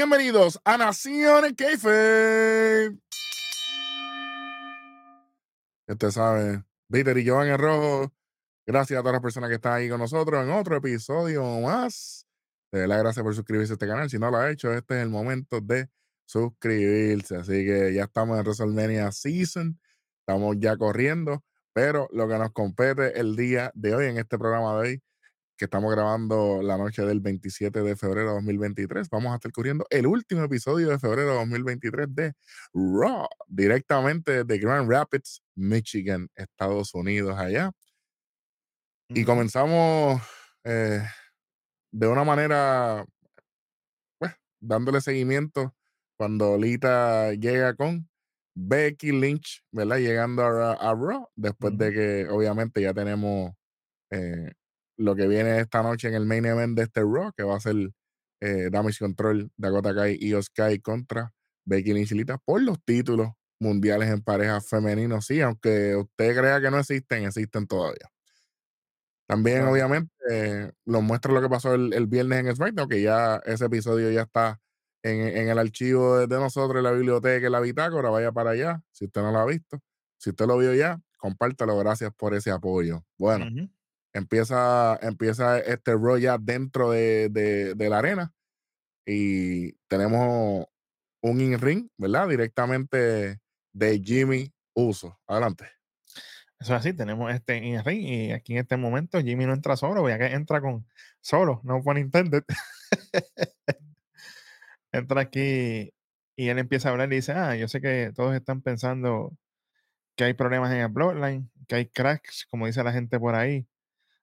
Bienvenidos a Nación Keife. Usted sabe, Peter y Joan en rojo. Gracias a todas las personas que están ahí con nosotros en otro episodio más. De la gracias por suscribirse a este canal. Si no lo ha hecho, este es el momento de suscribirse. Así que ya estamos en WrestleMania Season. Estamos ya corriendo. Pero lo que nos compete el día de hoy, en este programa de hoy, que estamos grabando la noche del 27 de febrero de 2023. Vamos a estar cubriendo el último episodio de febrero de 2023 de Raw, directamente de Grand Rapids, Michigan, Estados Unidos, allá. Y comenzamos eh, de una manera, pues, dándole seguimiento cuando Lita llega con Becky Lynch, ¿verdad? Llegando a, Raw, después de que obviamente ya tenemos eh, lo que viene esta noche en el main event de este Raw, que va a ser eh, Damage Control, Dakota Kai y Oskai contra Becky Lynch Lita por los títulos mundiales en parejas femeninos. Sí, aunque usted crea que no existen, existen todavía. También, obviamente, eh, nos muestra lo que pasó el, viernes en SmackDown, que ya ese episodio ya está en, el archivo de, nosotros, en la biblioteca, en la bitácora. Vaya para allá, si usted no lo ha visto. Si usted lo vio ya, compártelo. Gracias por ese apoyo. Bueno, empieza, empieza este Raw ya dentro de, la arena y tenemos un in-ring, ¿verdad? Directamente de Jimmy Uso. Adelante. Eso es así, tenemos este in-ring y aquí en este momento Jimmy no entra solo, ya que entra con solo, no pone intended. entra aquí y él empieza a hablar y dice, ah, yo sé que todos están pensando que hay problemas en el Bloodline, que hay cracks, como dice la gente por ahí,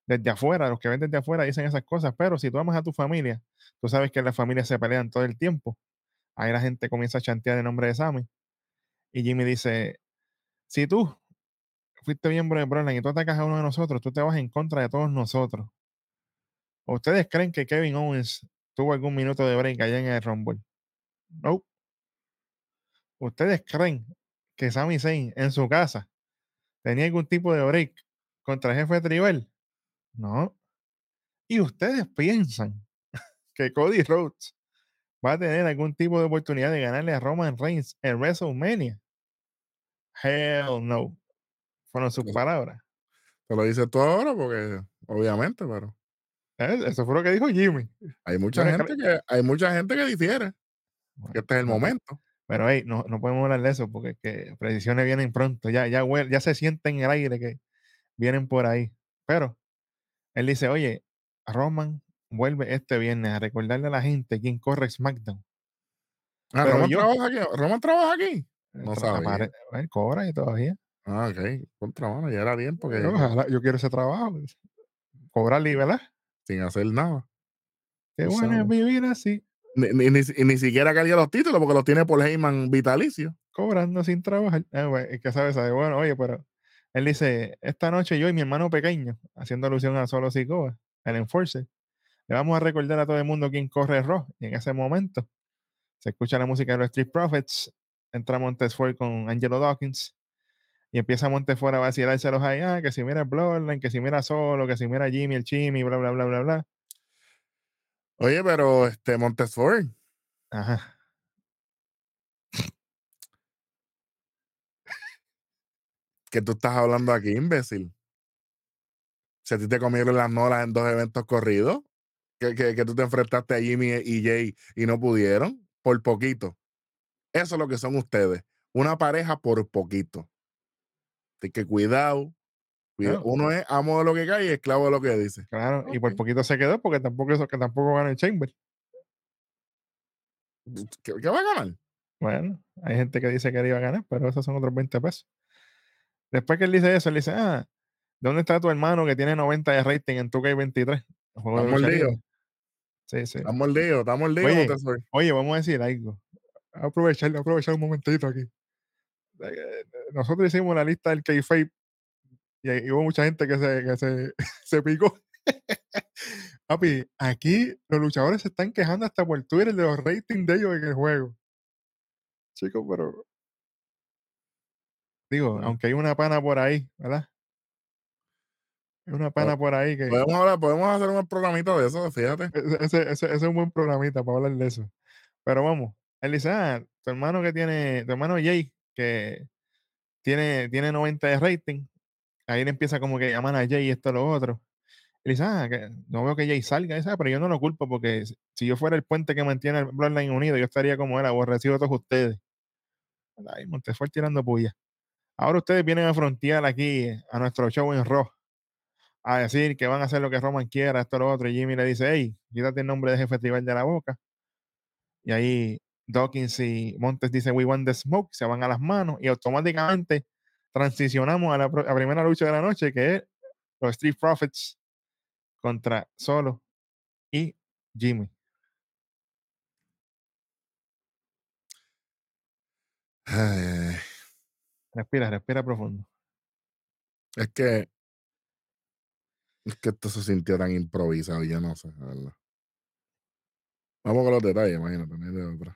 desde afuera, los que ven desde afuera dicen esas cosas, pero si tú amas a tu familia, tú sabes que las familias se pelean todo el tiempo. Ahí la gente comienza a chantear el nombre de Sammy. Y Jimmy dice, si tú fuiste miembro de Broline y tú atacas a uno de nosotros, tú te vas en contra de todos nosotros. ¿Ustedes creen que Kevin Owens tuvo algún minuto de break allá en el Rumble? No. ¿Ustedes creen que Sami Zayn en su casa tenía algún tipo de break contra el jefe de Tribal? No. ¿Y ustedes piensan que Cody Rhodes va a tener algún tipo de oportunidad de ganarle a Roman Reigns en WrestleMania? Hell no. Fueron sus palabras. Te lo dices tú ahora porque, obviamente, pero. Eh, eso fue lo que dijo Jimmy. Hay mucha, gente que, hay mucha gente que difiere. que este es el momento. Pero hey, no, no podemos hablar de eso porque que predicciones vienen pronto. Ya, ya, ya se sienten en el aire que vienen por ahí. Pero él dice, oye, Roman vuelve este viernes a recordarle a la gente quién corre SmackDown. Ah, Roman, trabaja aquí. Roman trabaja aquí. Eh, no sabe. Él cobra y todavía. Ah, ok. Contra mano, ya era bien porque. yo quiero ese trabajo. Pues, cobrarle, ¿verdad? Sin hacer nada. Qué bueno es vivir así. Ni, ni, ni, siquiera quería los títulos porque los tiene por Heyman vitalicio. Cobrando sin trabajar. Eh, es que sabes, sabe, bueno, oye, pero él dice, esta noche yo y mi hermano pequeño, haciendo alusión a Solo Sikoa, el Enforcer, le vamos a recordar a todo el mundo quién corre Raw. Y en ese momento se escucha la música de los Street Profits, entra Montesfort con Angelo Dawkins y empieza Montesfort a vacilarse a los allá, que si mira Bloodline, que si mira Solo, que si mira Jimmy, el Chimmy, bla, bla, bla, bla, bla. Oye, pero este Montesfort. Ajá. ¿Qué tú estás hablando aquí, imbécil? Si a ti te comieron las nolas en dos eventos corridos, que, que, tú te enfrentaste a Jimmy y Jay y no pudieron, por poquito. Eso es lo que son ustedes. Una pareja por poquito. Así que cuidado. Uno es amo de lo que cae y esclavo de lo que dice. Claro, y por poquito se quedó porque tampoco eso que tampoco gana el Chamber. ¿Qué, ¿Qué, va a ganar? Bueno, hay gente que dice que iba a ganar, pero esos son otros 20 pesos. Después que él dice eso, él dice, ah, ¿dónde está tu hermano que tiene 90 de rating en tu 23? Estamos mordidos. Sí, sí. Estamos mordidos, estamos mordidos. Oye, oye, vamos a decir algo. Aprovechar, aprovechar un momentito aquí. Eh, nosotros hicimos la lista del K-Fape y, hubo mucha gente que se, que se, se picó. Papi, aquí los luchadores se están quejando hasta por Twitter de los ratings de ellos en el juego. Chicos, pero Digo, aunque hay una pana por ahí, ¿verdad? Hay una pana por ahí que. Podemos, podemos hacer un programita de eso, fíjate. E, ese, ese, ese, es un buen programita para hablar de eso. Pero vamos, ah, tu hermano que tiene, tu hermano Jay, que tiene, tiene 90 de rating, ahí le empieza como que llaman a Jay y esto lo otro. Ah, que no veo que Jay salga, ah, pero yo no lo culpo porque si yo fuera el puente que mantiene el Bloodline unido, yo estaría como él, aborrecido de todos ustedes. Ay, Montefort tirando puya. Ahora ustedes vienen a frontear aquí a nuestro show en Raw a decir que van a hacer lo que Roman quiera, esto, lo otro. Y Jimmy le dice, hey, quítate el nombre de jefe tribal de la boca. Y ahí Dawkins y Montes dicen, we want the smoke, se van a las manos y automáticamente transicionamos a la, primera lucha de la noche, que es los Street Profits contra Solo y Jimmy. Respira, respira profundo. Es que es que esto se sintió tan improvisado, yo no sé, verdad. Vamos con los detalles, imagínate.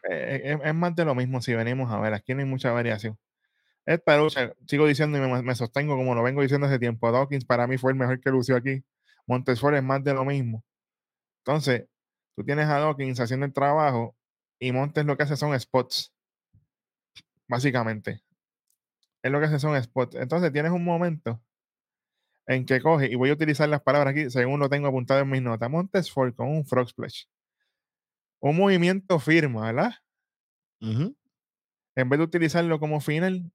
Eh, eh, es, más de lo mismo si venimos a ver. Aquí no hay mucha variación. Esta lucha, sigo diciendo y me, sostengo como lo vengo diciendo hace tiempo. Dawkins para mí fue el mejor que lució aquí. Montesfort es más de lo mismo. Entonces, tú tienes a Dawkins haciendo el trabajo y Montes lo que hace son spots. Básicamente. Es lo que hace son spots. Entonces, tienes un momento en que coge, y voy a utilizar las palabras aquí según lo tengo apuntado en mis notas. Montesfort con un frog splash un movimiento firma, ¿verdad? En vez de utilizarlo como final,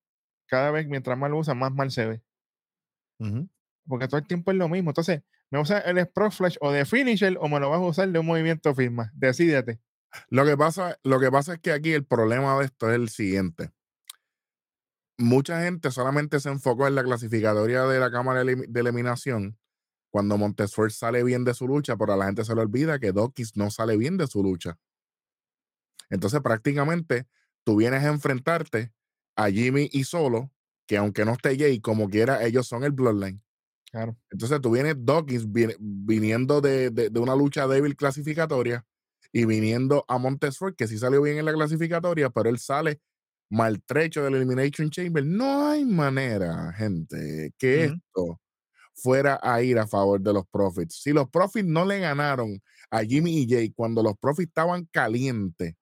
cada vez mientras más lo usa, más mal se ve. Porque todo el tiempo es lo mismo. Entonces, ¿me usa el Sprog Flash o de Finisher o me lo vas a usar de un movimiento firma? Decídete. Lo que, pasa, lo que pasa es que aquí el problema de esto es el siguiente. Mucha gente solamente se enfocó en la clasificatoria de la cámara de eliminación cuando Montesfort sale bien de su lucha, pero a la gente se le olvida que Dawkins no sale bien de su lucha. Entonces, prácticamente, tú vienes a enfrentarte a Jimmy y Solo, que aunque no esté Jay, como quiera, ellos son el Bloodline. Claro. Entonces, tú vienes Dawkins viniendo de, una lucha débil clasificatoria y viniendo a Montesfort, que sí salió bien en la clasificatoria, pero él sale maltrecho del Elimination Chamber. No hay manera, gente, que esto fuera a ir a favor de los Profits. Si los Profits no le ganaron a Jimmy y Jay cuando los Profits estaban calientes,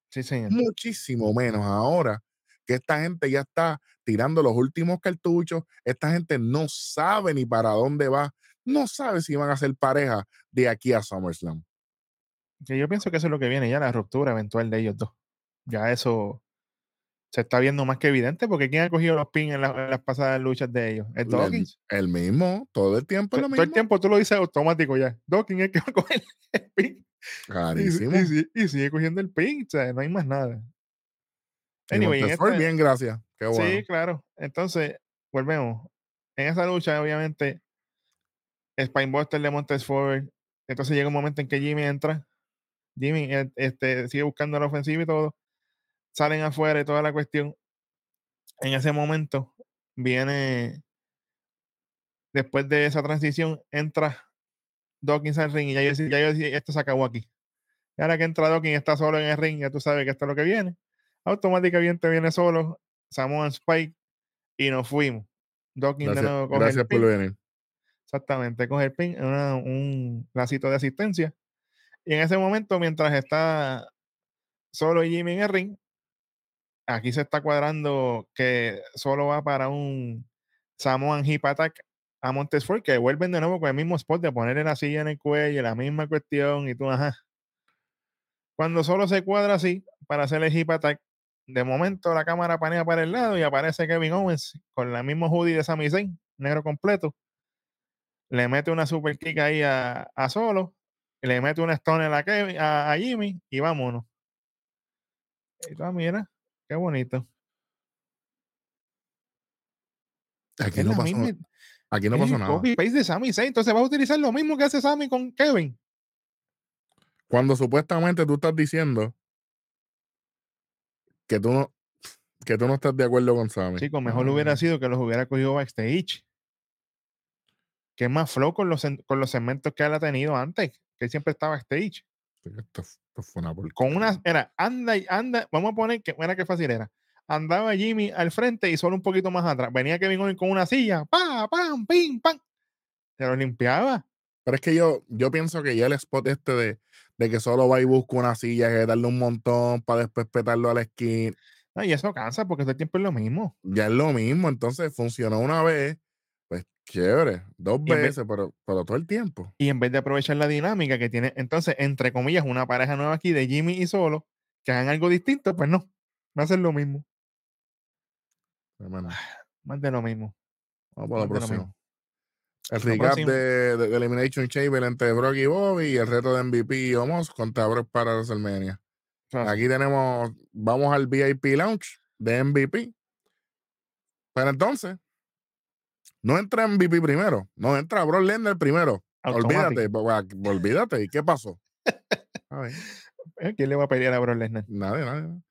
muchísimo menos ahora que esta gente ya está tirando los últimos cartuchos, esta gente no sabe ni para dónde va, no sabe si van a ser pareja de aquí a SummerSlam. yo pienso que eso es lo que viene ya, la ruptura eventual de ellos dos. Ya eso se está viendo más que evidente porque ¿quién ha cogido los pins en, las pasadas luchas de ellos? ¿Es Dawkins? El, mismo, todo el tiempo es lo mismo. Todo el tiempo tú lo dices automático ya. Dawkins es que va a coger el pin. Clarísimo. Y, sigue cogiendo el pin, o sea, no hay más nada. Anyway, bien, gracias. Qué bueno. Sí, claro. Entonces, volvemos. En esa lucha, obviamente, Spinebuster de Montes Forward. Entonces llega un momento en que Jimmy entra. Jimmy e, este, sigue buscando la ofensiva y todo salen afuera y toda la cuestión. En ese momento viene, después de esa transición, entra Dawkins al ring y ya yo, ya yo decía, esto se acabó aquí. Y ahora que entra Dawkins está solo en el ring, ya tú sabes que esto es lo que viene. Automáticamente viene solo, Samoan Spike y nos fuimos. Dawkins gracias, de nuevo coge Gracias por venir. Exactamente, coge el pin, un lacito de asistencia. Y en ese momento, mientras está solo Jimmy en el ring, aquí se está cuadrando que solo va para un Samoan Hip Attack a Montesfort, que vuelven de nuevo con el mismo spot de ponerle la silla en el cuello, la misma cuestión, y tú, ajá. Cuando solo se cuadra así para hacer el Hip Attack, de momento la cámara panea para el lado y aparece Kevin Owens con la misma hoodie de Sami Zayn, negro completo. Le mete una super kick ahí a, Solo, le mete una stone a, Kevin, a, Jimmy y vámonos. Y tú, ah, mira, Qué bonito. Aquí no pasó, aquí no pasó nada. Copy paste de Sammy Entonces vas a utilizar lo mismo que hace Sammy con Kevin. Cuando supuestamente tú estás diciendo que tú no, que tú no estás de acuerdo con Sammy. Chico, mejor hubiera ah. sido que los hubiera cogido backstage. Que es más flow con los, con los segmentos que él ha tenido antes, que siempre estaba backstage. Esto, fue una Con una, era, anda y anda, vamos a poner que, era que fácil era. Andaba Jimmy al frente y solo un poquito más atrás. Venía Kevin Owens con una silla, pa, pam, pim, pam. Se lo limpiaba. Pero es que yo, yo pienso que ya el spot este de, de que solo va y busca una silla, que darle un montón para después petarlo a la esquina, No, y eso cansa porque todo el tiempo es lo mismo. ya es lo mismo. Entonces funcionó una vez, chévere, dos Y en vez- veces, pero, pero todo el tiempo. Y en vez de aprovechar la dinámica que tiene, entonces, entre comillas, una pareja nueva aquí de Jimmy y Solo, que hagan algo distinto, pues no. Va a ser lo mismo. Hermano, Más de lo mismo. vamos para próximo. mismo. El recap de, de- de Elimination Chamber entre Brock y Bobby y el reto de MVP y Omos contra Brock para WrestleMania. Fácil. Aquí tenemos, vamos al VIP Lounge de MVP. Pero entonces, no entra MVP primero, no entra Brock Lesnar primero. Olvídate, olvídate. ¿Y qué pasó? A ver, ¿Eh? ¿Quién le va a pelear a Brock Lesnar? nadie, nadie. nadie.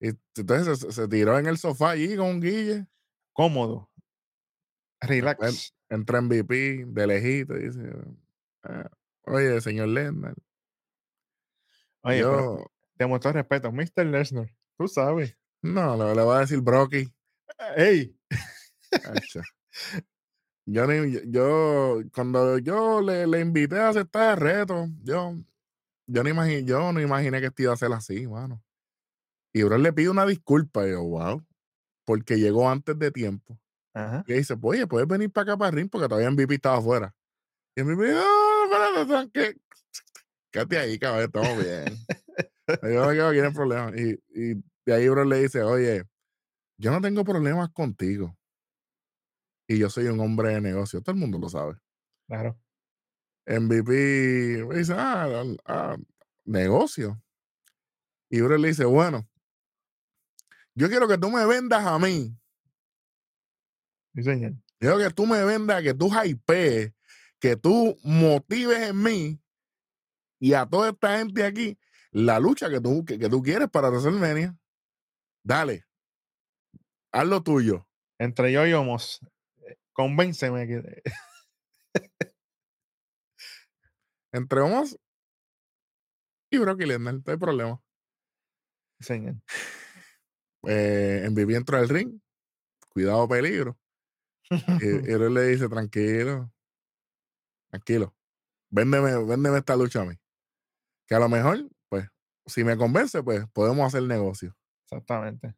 Y entonces se, se tiró en el sofá allí con un guille. Cómodo. Relax. Entra MVP de lejito y dice, "Ah, oye, señor Lesnar, Oye, pero yo, demostró respeto. Mr. Lesnar, tú sabes. no, le, le voy a decir Brocky. ¡Ey! Yo, ni- yo, cuando yo le, le invité a aceptar el reto, yo, yo, no imaginé, yo no imaginé que esto iba a ser así, mano. Y bro le pide una disculpa, y yo, wow, porque llegó antes de tiempo. Ajá. Y dice, oye, puedes venir para acá para el ring porque todavía MVP estaba afuera. Y MVP, no, espérate, tranqui- quédate ahí, cabrón, estamos bien. Yo me quedo aquí en el problema. Y, y de ahí, bro, le dice, oye, yo no tengo problemas contigo. Y yo soy un hombre de negocio, todo el mundo lo sabe. Claro. MVP me dice, ah, ah, negocio. Y bro le dice, bueno, yo quiero que tú me vendas a mí Sí, señor. Quiero que tú me vendas, que tú hypees, que tú motives en mí y a toda esta gente aquí la lucha que tú, que, que tú quieres para WrestleMania. Dale. Haz lo tuyo. Entre yo y Homos, convénceme que. Entre Omos y Brock Lesnar, no hay problema. Señor. Eh, en Vivi entra al ring. Cuidado, peligro. Y, y él le dice, tranquilo. Tranquilo. Véndeme, véndeme esta lucha a mí. Que a lo mejor, pues, si me convence, pues podemos hacer negocio. Exactamente.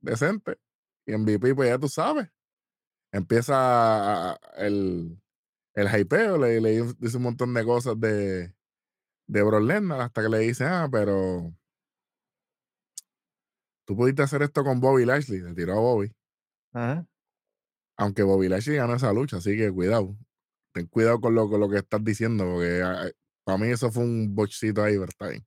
decente. Y MVP, pues ya tú sabes. Empieza a- a- el, el hypeo, le, le dice un montón de cosas de, de Brock Lesnar hasta que le dice, ah, pero tú pudiste hacer esto con Bobby Lashley, le tiró a Bobby. Ajá. Aunque Bobby Lashley ganó esa lucha, así que cuidado. Ten cuidado con lo, con lo que estás diciendo, porque ah, para mí eso fue un bochcito ahí, ¿verdad?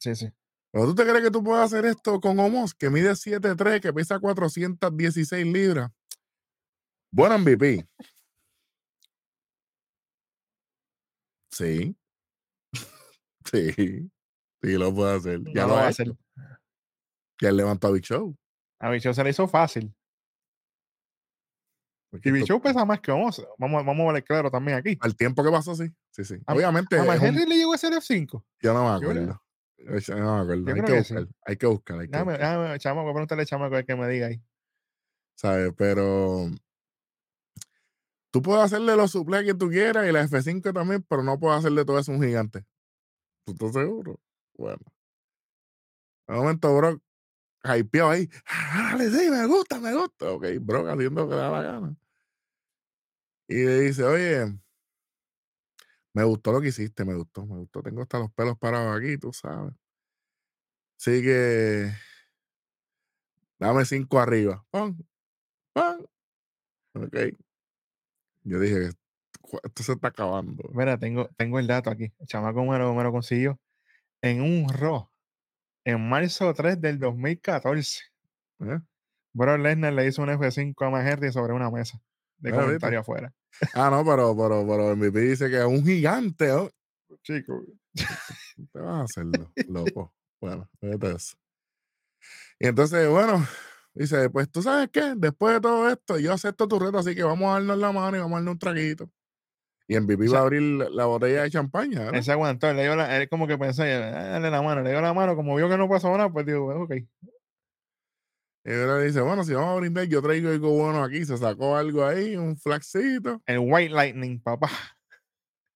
Sí, sí. ¿Pero tú te crees que tú puedes hacer esto con Omos, que mide 7'3, que pesa 416 libras? Bueno, MVP. Sí. sí. Sí, lo puede hacer. Ya No lo, va a hacer. Ya él levantó a Big Show. A Bicho se le hizo fácil. Porque Y esto- Bicho pesa más que Homos. Vamos, vamos a ver claro también aquí. Al tiempo que pasó, sí. Sí, sí. A- Obviamente, A un- Henry le llegó ese F5. yo no me acuerdo. Yo no me acuerdo. Hay que, que sí. buscar, hay que buscar. Hay que Déjame, buscar, déjame, chamaco, voy a preguntarle chamaco a ver que me diga ahí. ¿sabes? Pero tú puedes hacerle los suplex que tú quieras y la F5 también, pero no puedes hacerle todo eso un gigante. ¿Tú estás seguro? Bueno. De momento, Brock, hypeado ahí. "Ah, Dale, sí, me gusta, me gusta. Ok, Brock haciendo que da la gana. Y le dice, oye, me gustó lo que hiciste, me gustó, me gustó. Tengo hasta los pelos parados aquí, tú sabes. Así que dame cinco arriba. ¡Pam! ¡Pam! Ok. Yo dije, "Cu- esto se está acabando. Mira, tengo, tengo el dato aquí. El chamaco me lo, me lo consiguió en un Raw en marzo 3 del 2014. ¿eh? Brock Lesnar le hizo un F5 a Henry sobre una mesa de Ah, ¿viste? comentario afuera. Ah, no, pero, pero, pero MVP dice que es un gigante. ¿oh? Chico, te vas a hacerlo, loco. Bueno, fíjate eso. Y entonces, bueno, dice, pues tú sabes qué, después de todo esto, yo acepto tu reto, así que vamos a darnos la mano y vamos a darnos un traguito. Y MVP O va a abrir la, la botella de champaña, ¿verdad? él se aguantó, le dio la- él como que pensó, "Ah, dale la mano, le dio la mano, como vio que no pasó nada, pues digo, ok. Y ahora dice, bueno, si vamos a brindar, yo traigo algo bueno aquí. Se sacó algo ahí, un flaxito. El White Lightning, papá.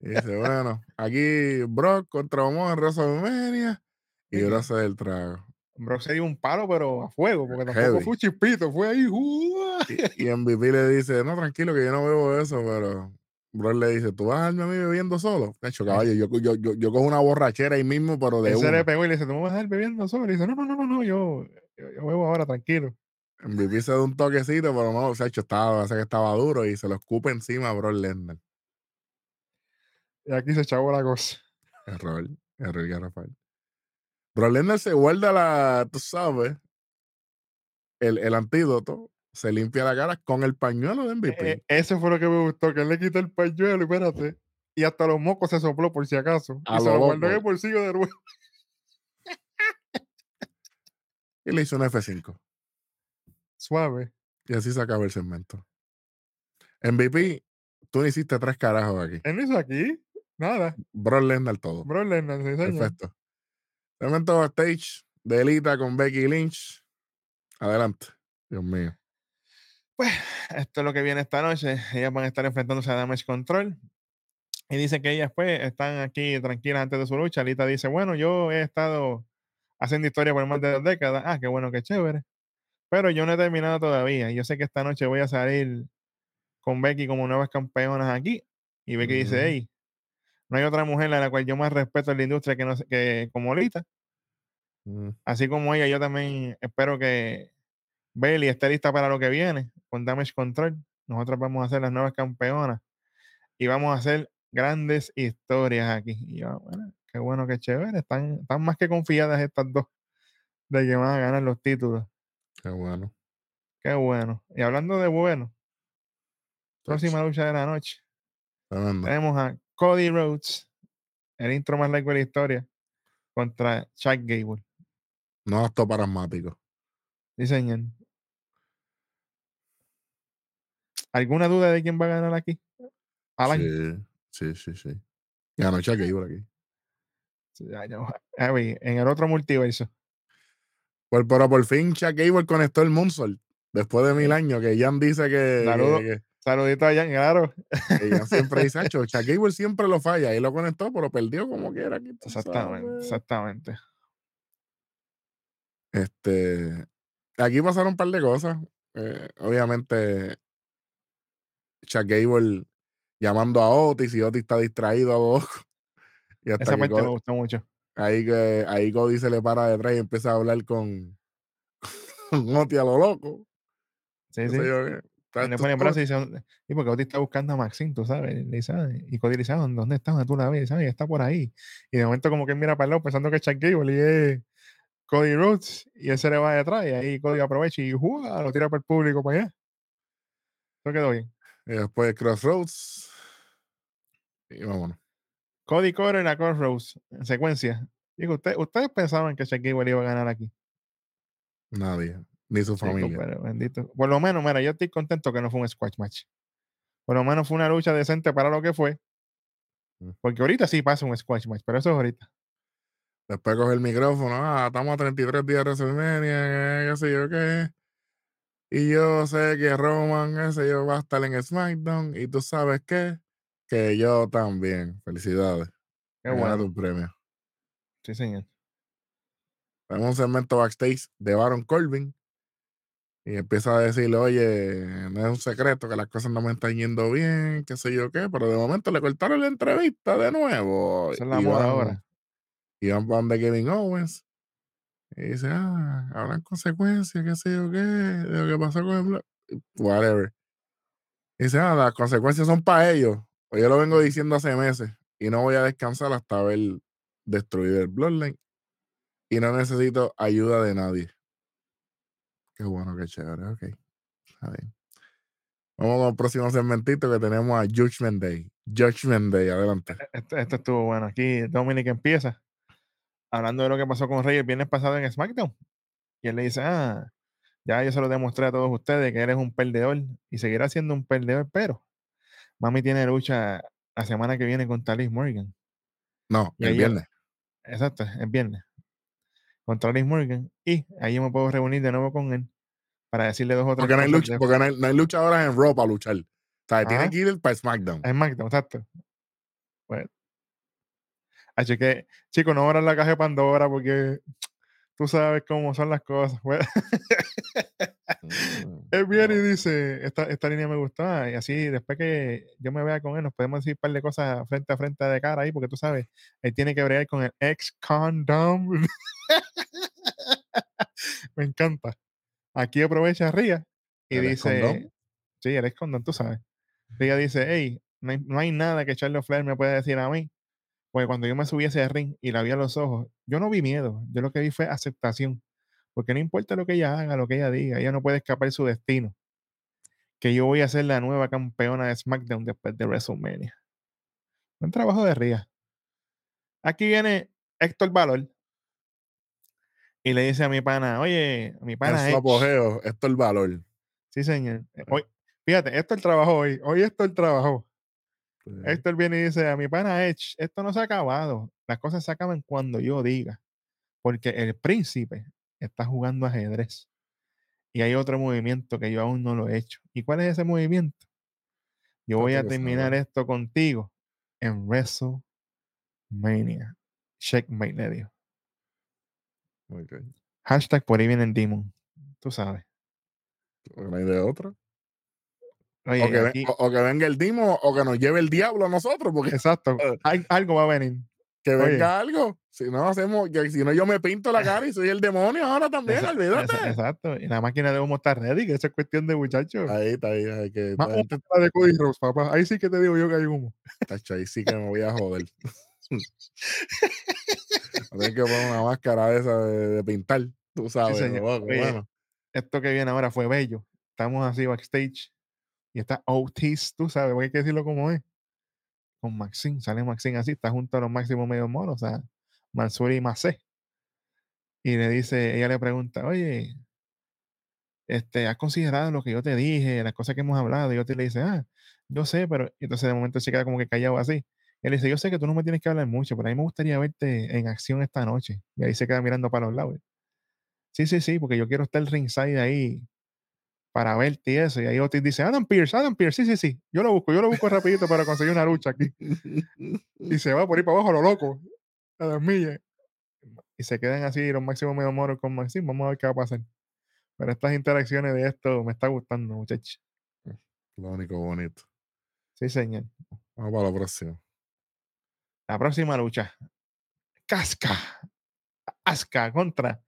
Y dice, bueno, aquí Brock contra Omos en WrestleMania y Brock se del trago. Brock se dio un palo, pero a fuego, porque tampoco Heavy. fue un chispito, fue ahí. Y, y MVP le dice, no, tranquilo, que yo no bebo eso, pero Brock le dice, ¿tú vas a darme a mí bebiendo solo? De hecho, caballo, yo, yo, yo, yo cojo una borrachera ahí mismo, pero de Él se le pegó y le dice, ¿tú me vas a dar bebiendo solo? Y dice, no, no, no, no, no yo, yo, yo bebo ahora, tranquilo. MVP se da un toquecito, pero no, o sea, hecho, estaba, que estaba duro y se lo escupe encima a Brock Lesnar. Y aquí se echaba la cosa. Error, error garrafal. Brock Lesnar se guarda la, tú sabes, el, el antídoto, se limpia la cara con el pañuelo de MVP. Eh, eso fue lo que me gustó, que él le quitó el pañuelo, espérate. Y hasta los mocos se sopló por si acaso. A y se lo guardó en el bolsillo de nuevo. y le hizo un F5. Suave. Y así se acaba el segmento. MVP, tú no hiciste tres carajos aquí. Él no hizo aquí nada. Brock Lesnar todo. Bro Lennon, sí. Perfecto. Segmento backstage de Elita con Becky Lynch. Adelante. Dios mío. Pues esto es lo que viene esta noche. Ellas van a estar enfrentándose a Damage Control. Y dice que ellas pues están aquí tranquilas antes de su lucha. Alita dice, bueno, yo he estado haciendo historia por más de dos décadas. Ah, qué bueno, qué chévere. Pero yo no he terminado todavía. Yo sé que esta noche voy a salir con Becky como nuevas campeonas aquí. Y Becky dice, hey, no hay otra mujer a la cual yo más respeto en la industria que, no, que como Alita. Mm, Así como ella, yo también espero que Bailey esté lista para lo que viene con Damage Control. Nosotros vamos a ser las nuevas campeonas y vamos a hacer grandes historias aquí. Y yo, bueno, qué bueno, qué chévere. Están, están más que confiadas estas dos de que van a ganar los títulos. Qué bueno. Qué bueno. Y hablando de bueno, próxima lucha de la noche. Tremendo. Tenemos a Cody Rhodes, el intro más largo de la historia, contra Chuck Gable. No apto paramático. Sí, señor. ¿Alguna duda de quién va a ganar aquí? Alan. Sí, sí, sí, sí. Anoche que iba aquí. Sí, Javi, en el otro multiverso. Pues, pero por fin Chuck Gable conectó el Moonsault. Después de mil años, que Jan dice que, Saludos. que- que- Saludito a Jan, claro. Jan siempre dice, "Acho, Chuck Gable siempre lo falla. Y lo conectó, pero perdió como quiera. Aquí, Exactamente, sabes. exactamente. Este, aquí pasaron un par de cosas. Eh, obviamente, Chuck Gable llamando a Otis y Otis está distraído a poco. Y hasta Esa parte me gustó mucho. ahí, que, ahí Cody se le para detrás y empieza a hablar con, con Otis a lo loco. Sí, sí. yo le pone brazo y dice, y porque Otis está buscando a Maxine, tú sabes. Le dice, y Cody le dice, "Ah, ¿dónde está? ¿Dónde tú la ves? ¿Sabes? Está por ahí. Y de momento como que él mira para el lado pensando que es Chuck Gable y es Cody Rhodes. Y él se le va detrás y ahí Cody aprovecha y ¡jua! lo tira para el público para allá. Eso quedó bien. Y después Crossroads. Y vámonos. Cody corre a Crossroads en secuencia. Digo, usted, ustedes pensaban que Chuck Gable iba a ganar aquí. Nadie. Ni su Sí, familia. bendito. Por lo menos, mira, yo estoy contento que no fue un squash match. Por lo menos fue una lucha decente para lo que fue. Mm. Porque ahorita sí pasa un squash match, pero eso es ahorita. Después coge el micrófono. Ah, estamos a 33 días de WrestleMania. Qué sé yo qué. Y yo sé que Roman, ese yo va a estar en SmackDown. Y tú sabes qué. Que yo también. Felicidades. Qué bueno. un premio. Sí, señor. Tenemos un segmento backstage de Baron Corbin. Y empieza a decirle, oye, no es un secreto que las cosas no me están yendo bien, qué sé yo qué, pero de momento le cortaron la entrevista de nuevo. Esa es la y moda van- ahora. Y van para donde Kevin Owens. Y dice, ah, habrán consecuencias, qué sé yo qué, de lo que pasó con el blo-". Whatever. Y dice, ah, las consecuencias son para ellos. Pues yo lo vengo diciendo hace meses. Y no voy a descansar hasta haber destruido el Bloodline. Y no necesito ayuda de nadie. Qué bueno, qué chévere, ok. Está bien. Vamos con el próximo segmentito que tenemos a Judgment Day. Judgment Day, adelante. Esto, esto estuvo bueno. Aquí Dominic empieza hablando de lo que pasó con Rey el viernes pasado en SmackDown. Y él le dice, ah, ya yo se lo demostré a todos ustedes que eres un perdedor y seguirá siendo un perdedor, pero Mami tiene lucha la semana que viene con Liz Morgan. No, Y el viernes. Exacto, es viernes. Contra Liz Morgan. Y ahí me puedo reunir de nuevo con él para decirle dos o tres Porque no hay, cosas lucha, porque no hay, no hay luchadoras en Raw para luchar. O sea, tiene Ajá. que ir para SmackDown. en SmackDown, exacto. Pues. Así que, chicos, no abran la caja de Pandora porque tú sabes cómo son las cosas. pues. Él viene y dice, esta, esta línea me gustó, y así después que yo me vea con él, nos podemos decir un par de cosas frente a frente de cara ahí, porque tú sabes, él tiene que bregar con el ex condom. me encanta. Aquí aprovecha Ría y ¿El ex condom? dice, sí, el ex condom, tú sabes. Ría dice, hey, no hay, no hay nada que Charles Flair me pueda decir a mí, porque cuando yo me subí a ese ring y la vi a los ojos, yo no vi miedo, yo lo que vi fue aceptación, porque no importa lo que ella haga, lo que ella diga, ella no puede escapar su destino que yo voy a ser la nueva campeona de SmackDown después de WrestleMania. Buen trabajo de Ría. Aquí viene Héctor Valor y le dice a mi pana, oye, mi En pana su Edge. apogeo, esto es el valor. Sí, señor. Eh, Ah. Hoy, fíjate, Héctor trabajó hoy. Hoy Héctor trabajó. Sí. Héctor viene y dice, a mi pana Edge, esto no se ha acabado. Las cosas se acaban cuando yo diga. Porque el príncipe está jugando ajedrez. Y hay otro movimiento que yo aún no lo he hecho. ¿Y cuál es ese movimiento? Yo voy a terminar esto contigo en WrestleMania. Checkmate le dijo. Ok. Hashtag por ahí viene el Demon. Tú sabes. No hay de otra. Oye, O que, ven- aquí, o, o que venga el Dimo o que nos lleve el diablo a nosotros, porque exacto. al- algo va a venir. Que oye. venga algo. Si no hacemos, que si no yo me pinto la cara y soy el demonio ahora también, Esa- olvídate. exacto. Y la máquina de humo está ready, que eso es cuestión de muchachos. Ahí está, ahí, ahí, que Más gente que la de Cody Rhodes, papá. Ahí sí que te digo yo que hay humo. Tacho, ahí sí que me voy a joder. Tener que poner una máscara esa de, de pintar, tú sabes. señor. loco, Oye, bueno, Esto que viene ahora fue bello. Estamos así backstage. Y está Otis, tú sabes, porque hay que decirlo como es. Con Maxine, sale Maxine así, está junto a los máximos medios monos, o sea, Mansur y Macé. Y le dice, ella le pregunta, oye, este, ¿has considerado lo que yo te dije, las cosas que hemos hablado? Y Otis le dice, ah, yo sé, pero entonces de momento se queda como que callado así. Él dice, yo sé que tú no me tienes que hablar mucho, pero a mí me gustaría verte en acción esta noche. Y ahí se queda mirando para los lados. Sí, sí, sí, porque yo quiero estar ringside ahí para verte y eso. Y ahí Otis dice, Adam Pierce, Adam Pierce, sí, sí, sí. Yo lo busco, yo lo busco rapidito para conseguir una lucha aquí. Y se va por ahí para abajo lo loco, a las millas. Y se quedan así los máximos medio moros con Maxim. Vamos a ver qué va a pasar. Pero estas interacciones de esto me está gustando, muchachos. lo único bonito. Sí, señor. Vamos para la próxima. La próxima lucha. Casca. Asuka contra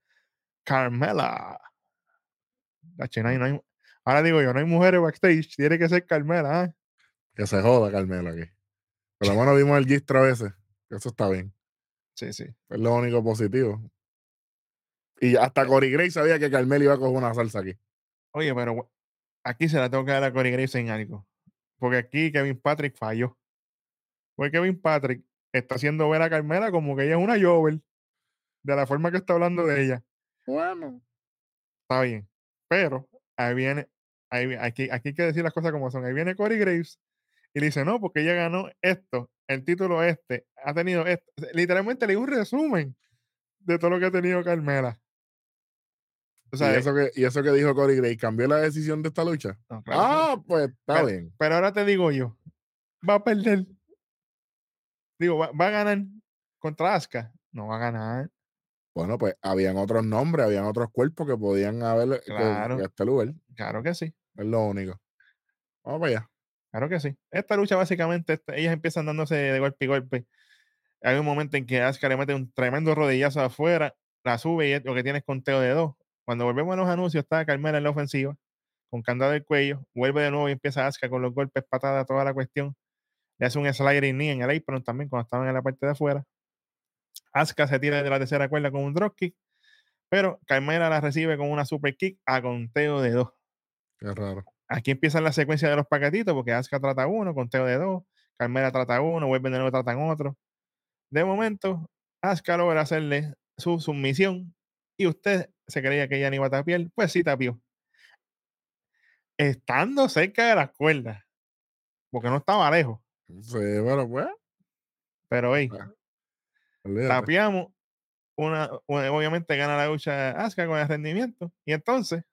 Carmela. No hay- ahora digo yo, no hay mujeres backstage. Tiene que ser Carmela. ¿ah? Que se joda Carmelo aquí. Por lo menos vimos el gistro a veces. Eso está bien. Sí, sí. Es lo único positivo. Y hasta Cory Gray sabía que Carmelo iba a coger una salsa aquí. Oye, pero aquí se la tengo que dar a Corey Graves en algo. Porque aquí Kevin Patrick falló. Porque Kevin Patrick está haciendo ver a Carmela como que ella es una Jovel. De la forma que está hablando de ella. Bueno. Está bien. Pero ahí viene, ahí, aquí, aquí hay que decir las cosas como son. Ahí viene Corey Graves y le dice, no, porque ella ganó esto, el título este, ha tenido esto. Literalmente le dio un resumen de todo lo que ha tenido Carmela. O sea, y, eso que, y eso que dijo Cory Gray, ¿cambió la decisión de esta lucha? no, claro. Ah, pues está pero, bien. pero ahora te digo yo, va a perder. Digo, va, va a ganar contra Asuka. No va a ganar. Bueno, pues habían otros nombres, habían otros cuerpos que podían haber que- Claro. que este lugar. Claro que sí. Es lo único. Vamos para allá. Claro que sí. Esta lucha básicamente, este- ellas empiezan dándose de golpe y golpe. Hay un momento en que Asuka le mete un tremendo rodillazo afuera, la sube y es- lo que tiene es conteo de dos. Cuando volvemos a los anuncios, está Carmela en la ofensiva, con candado del cuello, vuelve de nuevo y empieza Asuka con los golpes, patadas, toda la cuestión. Le hace un sliding knee en el apron también cuando estaban en la parte de afuera. Asuka se tira de la tercera cuerda con un dropkick, pero Carmela la recibe con una super kick a conteo de dos. Qué raro. Aquí empiezan la secuencia de los paquetitos porque Asuka trata uno, conteo de dos, Carmela trata uno, vuelven de nuevo, tratan otro. De momento, Asuka logra hacerle su sumisión y usted se creía que ella no iba a tapiar, pues sí tapió. Estando cerca de las cuerdas, porque no estaba lejos, Sí, bueno, pues. pero hey, ah. Tapiamos, una, una- obviamente gana la lucha Asuka con el rendimiento y entonces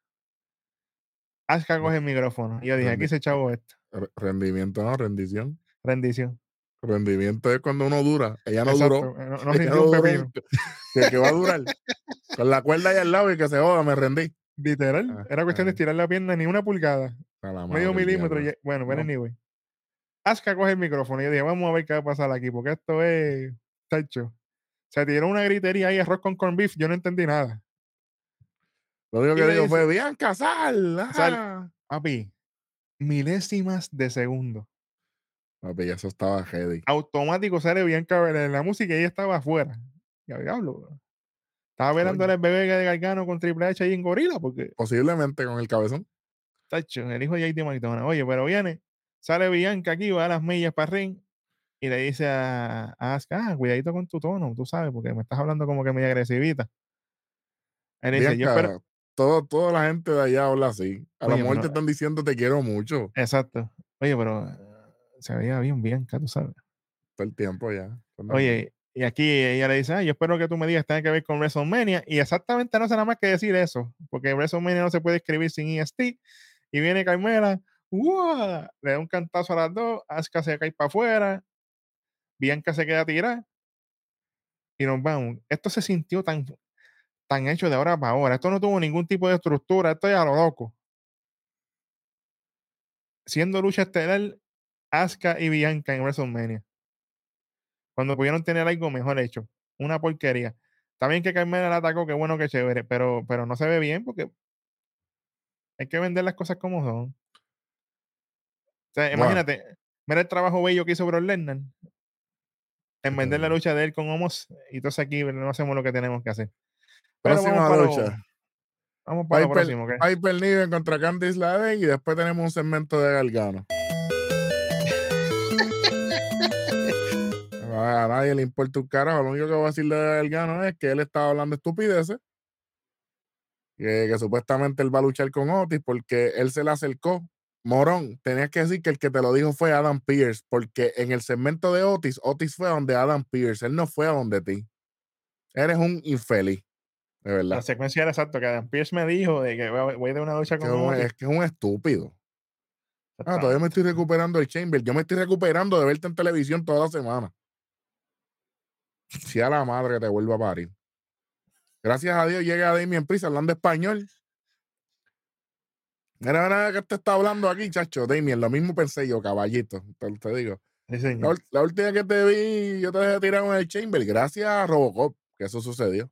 Asuka coge el micrófono y yo dije, aquí se chavo esto, Re- Rendimiento, no, rendición. rendición. Rendimiento es cuando uno dura. Ella no Exacto, duró. eh, no, no rindió un pepino. Que, va a durar. Con la cuerda ahí al lado y que se joda, me rendí. Literal, Ah, era cuestión de ah. estirar la pierna ni una pulgada, medio milímetro. ya- Bueno, pero No. anyway. Asuka coge el micrófono y yo dije, vamos a ver qué va a pasar aquí, porque esto es. Tacho. Se tiró una gritería ahí, arroz con corn beef, yo no entendí nada. Lo único que digo fue, Bianca, sal. Sal. ah". Papi, milésimas de segundo. Papi, eso estaba heavy. Automático sale Bianca en la música y ella estaba afuera. Ya diablo. Estaba velando el bebé de Gargano con Triple H ahí en Gorila, porque Posiblemente con el cabezón. Tacho, el hijo de JT McDonald. Oye, pero viene, sale Bianca aquí, va a las millas para ring y le dice a, a Asuka, ah, cuidadito con tu tono, tú sabes, porque me estás hablando como que medio agresivita. Él dice, yo espero, todo, toda la gente de allá habla así. A lo mejor pero- te están diciendo te quiero mucho exacto. Oye, pero eh, se veía bien Bianca, tú sabes. todo el tiempo ya. Oye, y aquí ella le dice, ah, yo espero que tú me digas, tenga que ver con WrestleMania. Y exactamente no sé nada más que decir eso, porque WrestleMania no se puede escribir sin EST. Y viene Carmela, ¡guau! le da un cantazo a las dos, Asuka se cae para afuera, Bianca se queda tirada y nos vamos. Esto se sintió tan, tan hecho de ahora para ahora. Esto no tuvo ningún tipo de estructura, esto es a lo loco. Siendo lucha estelar, Asuka y Bianca en WrestleMania. Cuando pudieron tener algo mejor hecho. Una porquería. También que Carmela la atacó, qué bueno, qué chévere, pero, pero no se ve bien porque hay que vender las cosas como son. O sea, Bueno. imagínate, mira el trabajo bello que hizo Brock Lesnar en vender la lucha de él con Homos y entonces aquí no hacemos lo que tenemos que hacer. Pero Próxima vamos para, lo, lucha. vamos para Piper, próximo, ¿ok? Piper Niven contra Candice LeRae y después tenemos un segmento de Gargano. A nadie le importa un carajo. Lo único que voy a decir de Gargano es que él estaba hablando estupideces. Que, que supuestamente él va a luchar con Otis porque él se le acercó. Morón, tenías que decir que el que te lo dijo fue Adam Pierce, porque en el segmento de Otis, Otis fue a donde Adam Pierce, él no fue a donde ti. Eres un infeliz, de verdad. La secuencia era exacto, que Adam Pierce me dijo de que voy de una lucha Que con un- es que es un estúpido. Ah, todavía me estoy recuperando el Chamber. Yo me estoy recuperando de verte en televisión toda la semana. Si a la madre que te vuelva a parir. Gracias a Dios llega Damien Priest hablando español. Mira, mira que te está hablando aquí, chacho. Damien, lo mismo pensé yo, caballito. Te, te digo. Sí, La, señor. la última que te vi, yo te dejé tirado en el Chamber. Gracias a Robocop, que eso sucedió.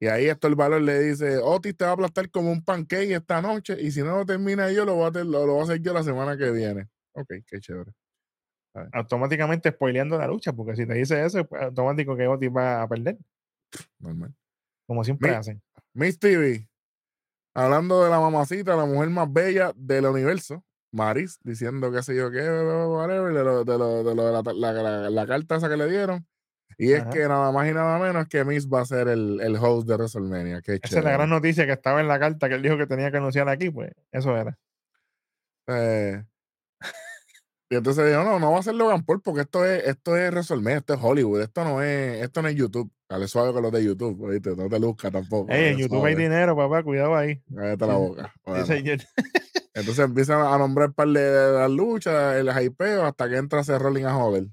Y ahí esto el valor le dice, Otis te va a aplastar como un pancake esta noche y si no lo termina yo, lo voy a, hacer- lo, lo voy a hacer yo la semana que viene. Ok, qué chévere. Automáticamente spoileando la lucha, porque si te dice eso, pues automático que Otis va a perder, Normal. como siempre Mi- hacen. Miss TV, hablando de la mamacita, la mujer más bella del universo, Maris, diciendo qué sé yo qué, whatever, de lo de, lo, de, lo de la, la- la- la carta esa que le dieron. Y es que nada más y nada menos que Miss va a ser el, el host de WrestleMania. Qué Esa es la gran noticia que estaba en la carta que él dijo que tenía que anunciar aquí, pues eso era. Eh, y entonces dijo, no, no va a ser Logan Paul porque esto es, esto es WrestleMania, esto es Hollywood, esto no es, esto no es YouTube. Dale suave con los de YouTube, ¿oíste? No te luzca tampoco. Ey, en YouTube hay dinero, papá, cuidado ahí. Cállate la boca. Sí, Bueno. señor. Entonces empiezan a nombrar un par de, las luchas, el hypeo, hasta que entra ese Rolling a joder.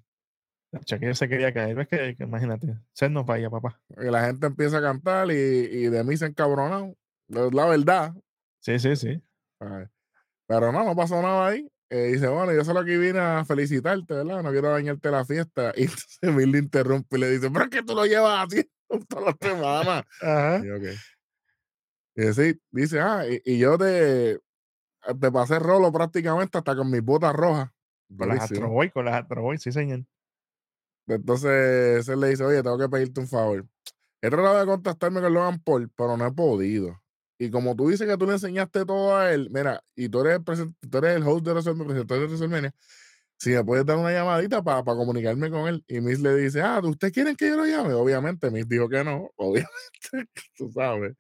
Chaquillo se quería caer, ves que, que imagínate, ser no vaya, papá. Y la gente empieza a cantar y, y de mí se encabronado. Es la verdad. Sí, sí, sí. Pero no, no pasó nada ahí. Eh, dice, bueno, yo solo aquí vine a felicitarte, ¿verdad? No quiero dañarte la fiesta. Y entonces Bill le interrumpe y le dice, pero es que tú lo llevas así todas las semanas. Ajá. Y, yo, "Ok". Y sí, dice, ah, y, y yo te, te pasé rolo prácticamente hasta con mis botas rojas. Con las Durísimo. Astro Boy, con las Astro Boy, sí, señor. Entonces él le dice, oye, tengo que pedirte un favor. He tratado de contactarme con Logan Paul, pero no he podido. Y como tú dices que tú le enseñaste todo a él, mira, y tú eres el, tú eres el host de WrestleMania, si me puedes dar una llamadita para comunicarme con él. Y Miss le dice, ah, ¿ustedes quieren que yo lo llame? Obviamente, Miss dijo que no, obviamente, tú sabes.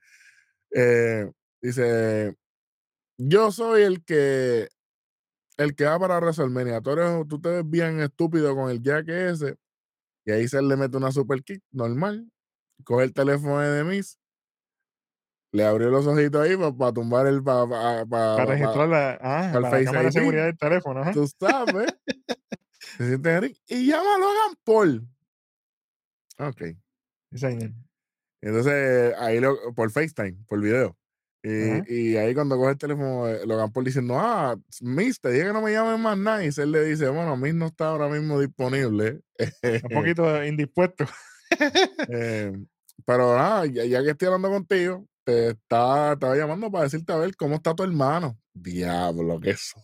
Eh, dice, yo soy el que el que va para WrestleMania. Tú, eres- tú te ves bien estúpido con el jack ese. Y ahí se le mete una super kick normal. Coge el teléfono de Miss. Le abrió los ojitos ahí para tumbar el. Para Para registrar la, ah, para el la cámara de ID. seguridad del teléfono, tú sabes. Se siente y llama a Logan Paul. Ok. Entonces, ahí lo, por FaceTime, por video. Y, y ahí cuando coge el teléfono, eh, Logan Paul diciendo, ah, Miss, te dije que no me llames más nice. Él le dice, bueno, Miss no está ahora mismo disponible. Un poquito indispuesto. Eh, pero nada, ya, ya que estoy hablando contigo, te está, estaba llamando para decirte a ver cómo está tu hermano. Diablo, que eso.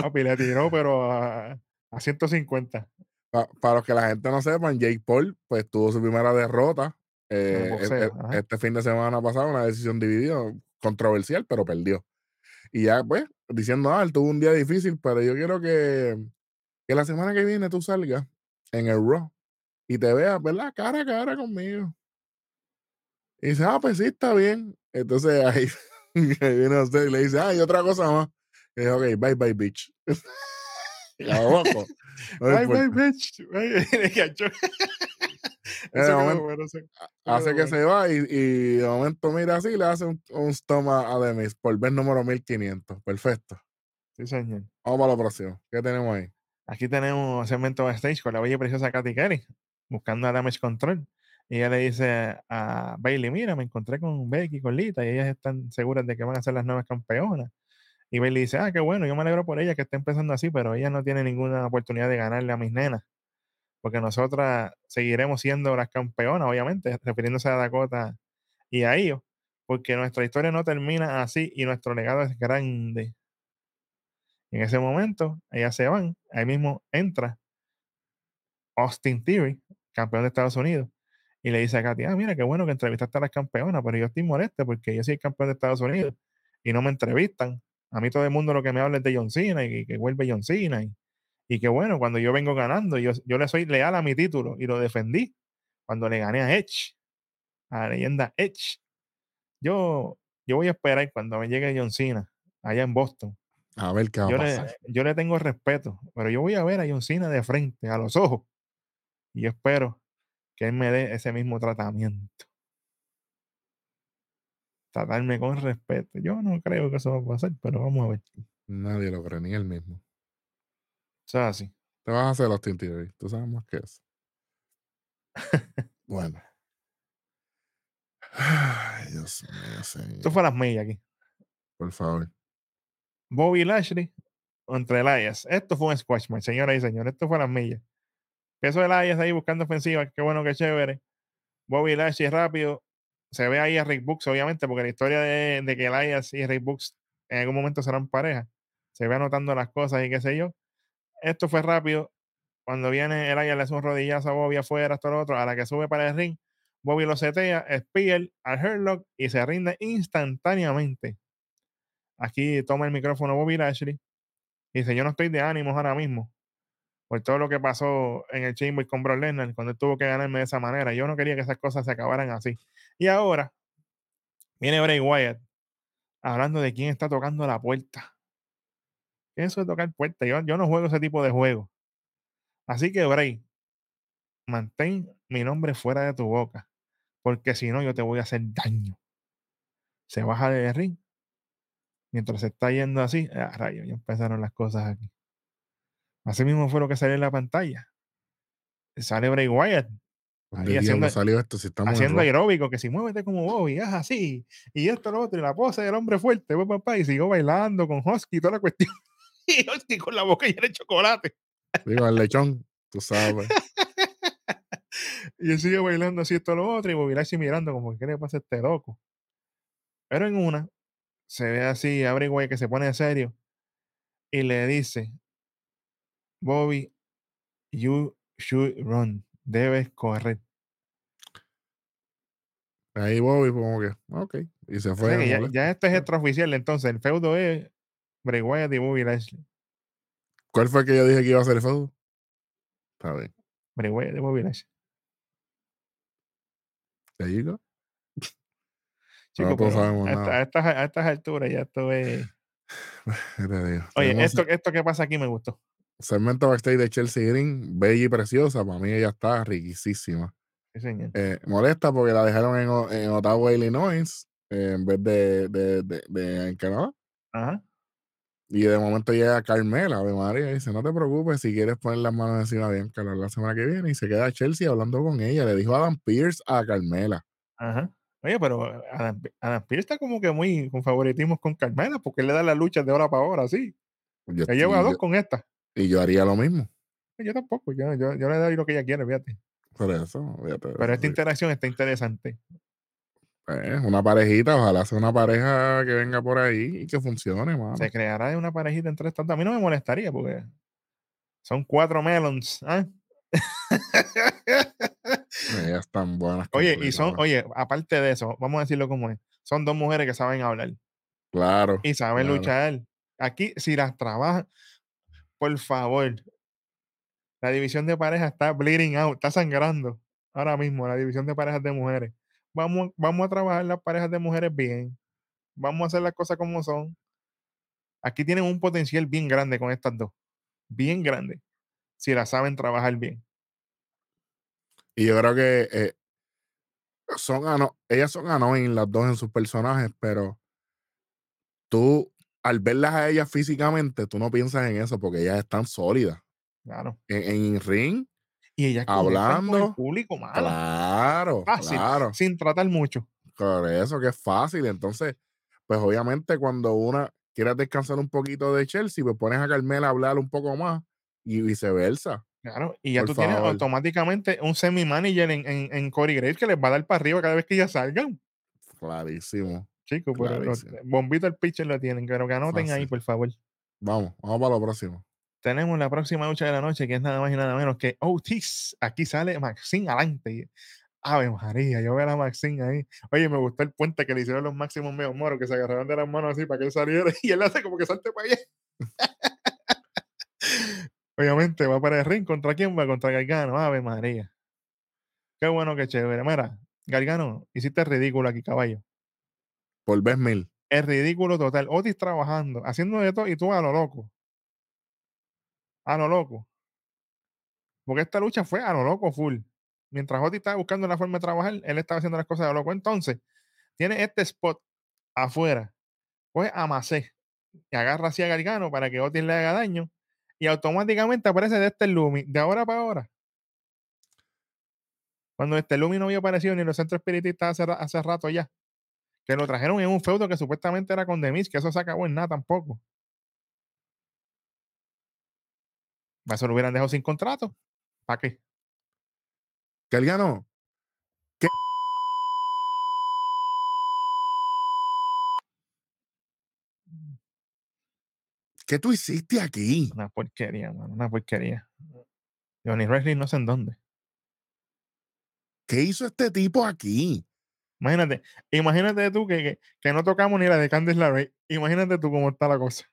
Papi, le tiró, pero a, a 150. Pa- para los que la gente no sepan, Jake Paul pues tuvo su primera derrota eh, e- boxeo. e- este fin de semana pasado, una decisión dividida, controversial, pero perdió. Y ya, pues, diciendo, ah, él tuvo un día difícil, pero yo quiero que, que la semana que viene tú salgas en el Raw y te veas, ¿verdad? Cara a cara conmigo. Y dice, ah, pues sí, está bien. Entonces ahí, ahí viene usted y le dice, ah, y otra cosa más. Y dice, ok, bye bye, bitch. Y a lo loco. No Bye, bye, bitch. Momento- bueno, eso- hace que se va y, y de momento mira así y le hace un, un a, a Demis por ver número 1500. Perfecto. Sí, señor. Vamos para lo próximo. ¿Qué tenemos ahí? Aquí tenemos segmento backstage con la bella y preciosa Katy Kelly buscando a Damage Control. Y ella le dice a Bailey, mira, me encontré con Becky y con Lita y ellas están seguras de que van a ser las nuevas campeonas. Y Bailey dice, ah, qué bueno, yo me alegro por ella que esté empezando así, pero ella no tiene ninguna oportunidad de ganarle a mis nenas. Porque nosotras seguiremos siendo las campeonas, obviamente, refiriéndose a Dakota y a ellos, porque nuestra historia no termina así y nuestro legado es grande. En ese momento, ellas se van, ahí mismo entra Austin Theory, campeón de Estados Unidos, y le dice a Katy, ah, mira, qué bueno que entrevistaste a las campeonas, pero yo estoy molesta porque yo soy campeón de Estados Unidos y no me entrevistan. A mí todo el mundo lo que me habla es de John Cena y que vuelve John Cena. Y, y que bueno, cuando yo vengo ganando, yo, yo le soy leal a mi título y lo defendí cuando le gané a Edge, a la leyenda Edge. Yo, yo voy a esperar cuando me llegue John Cena allá en Boston A ver qué va a yo pasar. le, yo le tengo respeto, pero yo voy a ver a John Cena de frente, a los ojos, y yo espero que él me dé ese mismo tratamiento. Tratarme con respeto. Yo no creo que eso va a pasar, pero vamos a ver. Nadie lo cree, ni él mismo. Eso es así. Te vas a hacer los Theory. Tú sabes más que eso. bueno. Ay, Dios mío, Esto señor. fue a las millas aquí. Por favor. Bobby Lashley contra Elias. Esto fue un squash match, señoras y señores. Esto fue las millas. Eso Elias ahí buscando ofensiva. Qué bueno, qué chévere. Bobby Lashley rápido. Se ve ahí a Rick Books, obviamente, porque la historia de, que Elias y Rick Books en algún momento serán pareja. Se ve anotando las cosas y qué sé yo. Esto fue rápido. Cuando viene Elias le hace un rodillazo a Bobby afuera, hasta lo otro. A la que sube para el ring, Bobby lo setea, Spear al Herlock y se rinde instantáneamente. Aquí toma el micrófono Bobby Lashley dice: Yo no estoy de ánimos ahora mismo por todo lo que pasó en el Chamber con Brock Lesnar cuando tuvo que ganarme de esa manera. Yo no quería que esas cosas se acabaran así. Y ahora viene Bray Wyatt hablando de quién está tocando la puerta. ¿Qué es eso de tocar puerta? Yo, no juego ese tipo de juego. Así que, Bray, mantén mi nombre fuera de tu boca, porque si no, yo te voy a hacer daño. Se baja del ring. Mientras se está yendo así, ah, rayo, ya empezaron las cosas aquí. Así mismo fue lo que salió en la pantalla. Sale Bray Wyatt ¿Dónde Ahí haciendo- salió esto? Si estamos en haciendo aeróbico, que si muévete como Bobby, haz así, y esto, lo otro, y la pose del hombre fuerte, pues, papá, y siguió bailando con Husky y toda la cuestión. Y Husky con la boca llena de chocolate. Digo, el lechón, tú sabes. Y él sigue bailando así, esto, lo otro, y Bobby Lashley mirando como, ¿qué le pasa a este loco? Pero en una, se ve así, abre güey que se pone serio, y le dice, Bobby, you should run, debes correr. Ahí Bobby, como que, ok. Y se O sea fue. que ya, esto es extraoficial, entonces el feudo es Bray Wyatt y Bobby Lashley. ¿Cuál fue el que yo dije que iba a ser el feudo? Está bien. Bray Wyatt y Bobby Lashley. There you go. Chico, Nosotros pero sabemos a, esta- nada. a estas, a estas alturas ya esto es... Oye, esto, esto que pasa aquí me gustó. Segmento backstage de Chelsea Green, bella y preciosa. Para mí ella está riquísima. Sí, señor. Eh, molesta porque la dejaron en, en Ottawa, Illinois, eh, en vez de, de, de, de en Canadá. Ajá. Y de momento llega Carmela, Ave María, y dice, no te preocupes, si quieres poner las manos encima de Bianca la semana que viene. Y se queda Chelsea hablando con ella. Le dijo Adam Pierce a Carmela. Ajá. Oye, pero Adam, Adam Pierce está como que muy con favoritismo con Carmela, porque él le da las luchas de hora para hora, sí. Yo, Ella lleva dos con esta. Y yo haría lo mismo. Yo tampoco, yo, yo, yo le doy lo que ella quiere, fíjate. Por eso, fíjate, Pero esta interacción está interesante. Eh, una parejita, ojalá sea una pareja que venga por ahí y que funcione, mano. Se creará una parejita entre estas. A mí no me molestaría porque son cuatro melons. ¿ah? Ellas están buenas. Oye, y son, oye, aparte de eso, vamos a decirlo como es. Son dos mujeres que saben hablar Claro. y saben claro. luchar. Aquí, si las trabajan, por favor, la división de pareja está bleeding out, está sangrando ahora mismo, la división de parejas de mujeres. Vamos, vamos a trabajar las parejas de mujeres bien. Vamos a hacer las cosas como son. Aquí tienen un potencial bien grande con estas dos. Bien grande. Si las saben trabajar bien. Y yo creo que eh, son ellas son annoying las dos en sus personajes, pero tú, al verlas a ellas físicamente, tú no piensas en eso porque ellas están sólidas. Claro. En, en ring, Y ellas conectan con el Hablando, público, mano. claro, Fácil. claro. Sin tratar mucho. Por eso que es fácil. Entonces, pues obviamente cuando una quiere descansar un poquito de Chelsea, pues pones a Carmela a hablar un poco más y viceversa. Claro. Y ya Por tú tienes automáticamente un semi-manager en, en, en Corey Graves que les va a dar para arriba cada vez que ellas salgan. Clarísimo. Chicos, pero bombito al pitcher lo tienen, pero que anoten ahí, Fácil. por favor. Vamos, vamos para lo próximo. Tenemos la próxima lucha de la noche, que es nada más y nada menos que Otis. Aquí sale Maxine adelante. Ave María, yo veo a Maxine ahí. Oye, me gustó el puente que le hicieron los máximos medio moros, que se agarraron de las manos así para que él saliera y él hace como que salte para allá. Obviamente va para el ring. ¿Contra quién va? Contra Gargano. Ave María. Qué bueno, qué chévere. Mira, Gargano, hiciste ridículo aquí, caballo. Por vez mil. Es ridículo total. Otis trabajando, haciendo de todo y tú a lo loco. A lo loco. Porque esta lucha fue a lo loco full. Mientras Otis estaba buscando la forma de trabajar, él estaba haciendo las cosas a lo loco. Entonces, tiene este spot afuera. Pues a y agarra así a Gargano para que Otis le haga daño. Y automáticamente aparece de este Lumi, de ahora para ahora. Cuando este Lumi no había aparecido ni en los centros espiritistas hace, hace rato ya. Que lo trajeron en un feudo que supuestamente era con Demis, que eso se acabó en nada tampoco. Eso lo hubieran dejado sin contrato. ¿Para qué? Galgano, ¿qué tú hiciste aquí? Una porquería, mano, una porquería. Johnny Wrestling no sé en dónde. ¿Qué hizo este tipo aquí? Imagínate, imagínate tú que, que, que no tocamos ni la de Candice LeRae. Imagínate tú cómo está la cosa.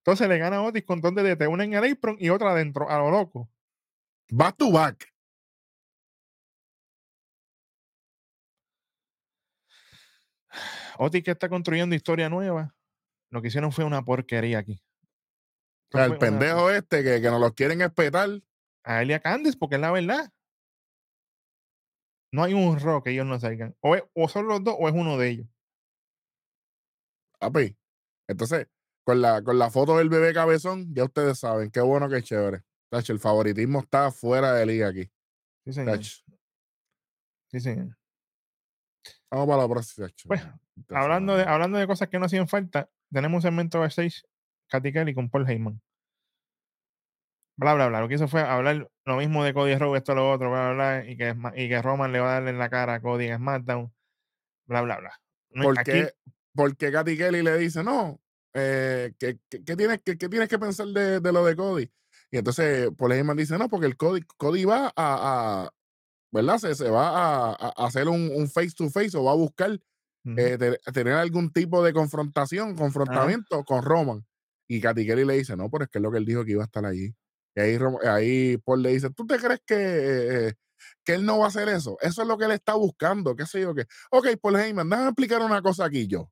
Entonces le gana a Otis con dos DDT, una en el apron y otra adentro, a lo loco. Back to back. Otis que está construyendo historia nueva, lo que hicieron fue una porquería aquí. O sea, el pendejo este que, que nos los quieren espetar. a él y a Candice, porque es la verdad. No hay un rock que ellos no salgan. O, es- o son los dos o es uno de ellos. Papi. Entonces, con la, con la foto del bebé cabezón, ya ustedes saben, qué bueno, qué chévere. Tacho, el favoritismo está fuera de liga aquí. Sí, señor. Tacho. Sí, señor. Vamos para la próxima. tacho. Pues, Hablando de, hablando de cosas que no hacían falta, tenemos un segmento backstage, Katy Kelly con Paul Heyman. Bla, bla, bla. Lo que hizo fue hablar lo mismo de Cody Rhodes, esto, lo otro, bla, bla, bla, y que, y que Roman le va a darle en la cara a Cody en SmackDown, bla, bla, bla. No, ¿Por aquí- qué? Porque Katy Kelly le dice, no, eh, ¿qué, qué- qué tienes, qué, tienes que pensar de, de lo de Cody? Y entonces Paul Heyman dice, no, porque el Cody, Cody va a, a- ¿verdad? Se, se va a, hacer un, un face to face o va a buscar eh, te- tener algún tipo de confrontación, confrontamiento con Roman. Y Katy Kelly le dice, no, pero es que es lo que él dijo que iba a estar allí. Ahí, Paul le dice, ¿tú te crees que, eh, que él no va a hacer eso? Eso es lo que él está buscando, qué sé yo qué. Ok, Paul Heyman, déjame explicar una cosa aquí yo.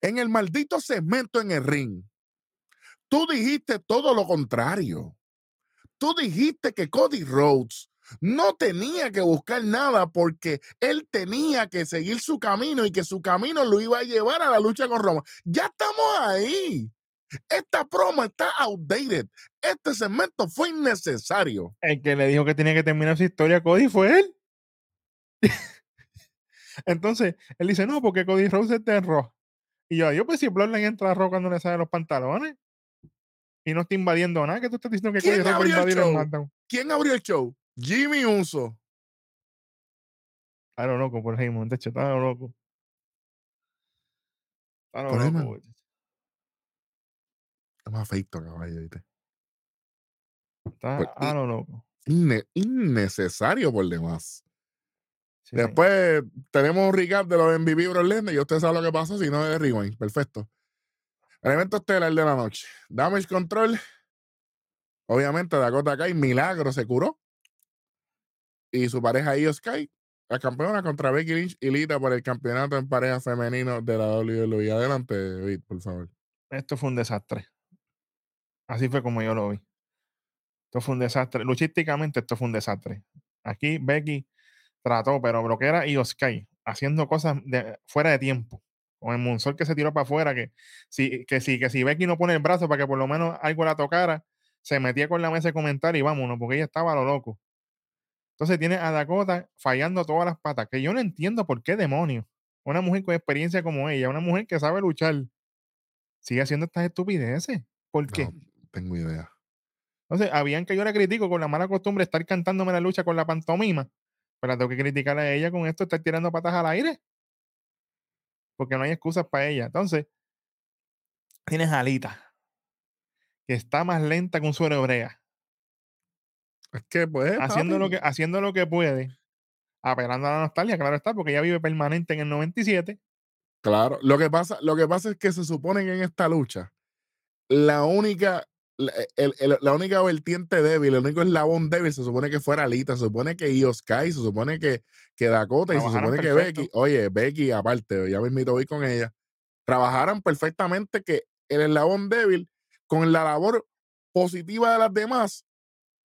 En el maldito segmento en el ring, tú dijiste todo lo contrario. Tú dijiste que Cody Rhodes no tenía que buscar nada porque él tenía que seguir su camino y que su camino lo iba a llevar a la lucha con Roma. Ya estamos ahí. Esta promo está outdated. Este segmento fue innecesario. El que le dijo que tenía que terminar su historia a Cody fue él. Entonces, él dice, no, porque Cody Rose está en Raw. Y yo, yo pues si Bloodline entra a Raw cuando le salen los pantalones y no está invadiendo nada, que tú estás diciendo que Cody ¿Quién Rhodes va a invadir el? SmackDown. ¿Quién abrió el show? Jimmy Uso. Está lo loco por Heyman, de hecho, está lo loco. Por loco. Está más feito, caballo. ¿viste? Está Pues, a y- lo loco. Inne- innecesario por demás. Sí. Después tenemos un recap de los MVP Bro Lesnar y usted sabe lo que pasó, si no es de Rewind. Perfecto. El evento estelar de la noche. Damage Control. Obviamente Dakota Kai, milagro, se curó. Y su pareja Io Sky, la campeona contra Becky Lynch y Lita por el campeonato en pareja femenino de la WWE. Adelante, David, por favor. Esto fue un desastre. Así fue como yo lo vi. Esto fue un desastre. Luchísticamente, esto fue un desastre. Aquí Becky trató, pero lo que era Io Sky, haciendo cosas de, fuera de tiempo. Con el Moonsault que se tiró para afuera, que si, que, si, que si Becky no pone el brazo para que por lo menos algo la tocara, se metía con la mesa de comentario y vámonos, porque ella estaba a lo loco. Entonces tiene a Dakota fallando todas las patas, que yo no entiendo por qué demonios. Una mujer con experiencia como ella, una mujer que sabe luchar, sigue haciendo estas estupideces. ¿Por qué? No tengo idea. Entonces, habían que yo le critico con la mala costumbre de estar cantándome la lucha con la pantomima. Pero la tengo que criticar a ella con esto, estar tirando patas al aire. Porque no hay excusas para ella. Entonces, tienes a Alita, que está más lenta que un suero hebrea, Es que, pues, haciendo lo, que, haciendo lo que puede, apelando a la nostalgia, claro está, porque ella vive permanente en el 97. Claro, lo que pasa, lo que pasa es que se supone que en esta lucha, la única, la, el- el- la única vertiente débil, el único eslabón débil, se supone que fuera Alita, se supone que Io Sky, se supone que, que Dakota y se supone que. Becky, oye, Becky, aparte, ya me invito a ir con ella, trabajaran perfectamente que el eslabón débil con la labor positiva de las demás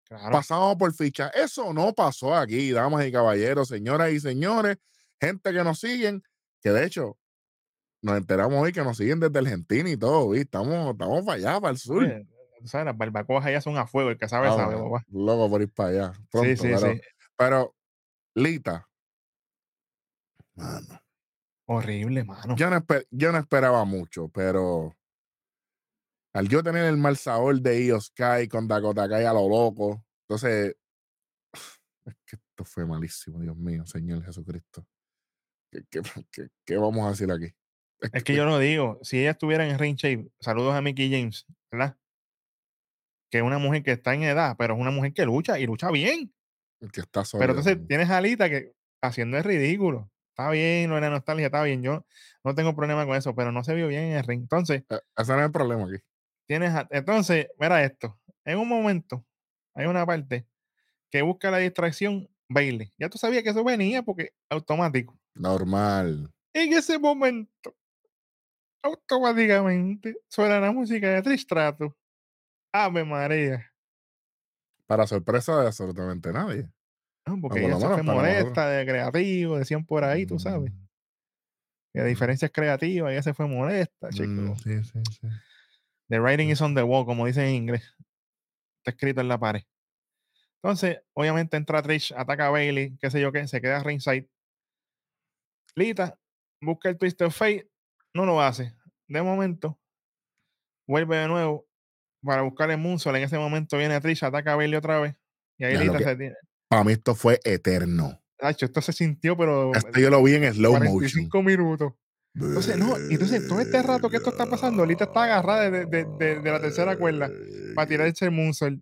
Claro. pasamos por ficha. Eso no pasó aquí, damas y caballeros, señoras y señores, gente que nos siguen, que de hecho nos enteramos hoy que nos siguen desde Argentina y todo, ¿viste? Estamos, estamos para allá, para el sur. Oye, sabes, las barbacoas allá son a fuego, el que sabe, Ah, sabe, papá. loco por ir para allá. Pronto, Sí, sí, pero, sí. pero, Lita, mano, Horrible, mano. yo no, yo no esperaba mucho, pero al yo tener el mal sabor de Io Sky con Dakota Kai a lo loco, entonces, es que esto fue malísimo, Dios mío, Señor Jesucristo. ¿Qué, qué, qué- qué vamos a decir aquí? Es que yo lo digo, si ella estuviera en ring shape, saludos a Mickey James, ¿verdad? Que es una mujer que está en edad, pero es una mujer que lucha y lucha bien. que está Pero sólido, entonces mano. tienes a Alita que haciendo el ridículo. Está bien, lo de la nostalgia está bien. Yo no tengo problema con eso, pero no se vio bien en el ring. Entonces, Eh, Ese no es el problema aquí. tienes a- entonces, mira esto. En un momento, hay una parte que busca la distracción Bailey. Ya tú sabías que eso venía porque automático. Normal. En ese momento, automáticamente suena la música de Tristrato. Ave María. Para sorpresa de absolutamente nadie. No, porque por ella se fue para nosotros. molesta de creativo, decían por ahí, tú sabes. Mm, Que de diferencias creativas, ella se fue molesta, chico. mm, sí, sí, sí. The writing is on the wall, como dicen en inglés. Está escrito en la pared. Entonces, obviamente entra Trish, ataca a Bailey, qué sé yo qué, se queda ringside. Lita busca el Twist of Fate, no lo hace. De momento, vuelve de nuevo para buscar el Moonsault. En ese momento viene Trish, ataca a Bailey otra vez. Y ahí Lita se tiene. Para mí esto fue eterno. Esto se sintió, pero Esto yo lo vi en slow motion. 45 minutos. Entonces, no, entonces todo este rato que esto está pasando, Lita está agarrada de, de- de- de la tercera cuerda para tirar ese Moonsault.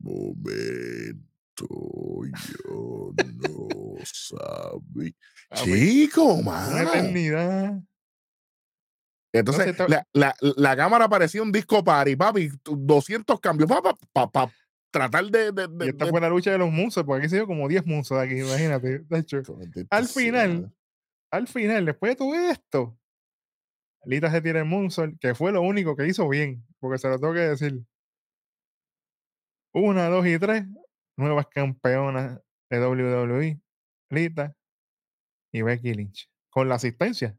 momento yo no sabía. Papi, Chico, Una mano. eternidad. Entonces, Entonces, to- la, la, la cámara parecía un disco party, papi. tu- 200 cambios para pa, pa, tratar de. de, de- Y esta de- fue la lucha de los Moonsaults, porque aquí se dio como 10 Moonsaults aquí, imagínate. de hecho. Al final, al final, después de todo esto, Lita se tira el Moonsault, que fue lo único que hizo bien, porque se lo tengo que decir. Una, dos y tres, nuevas campeonas de WWE, Lita y Becky Lynch. Con la asistencia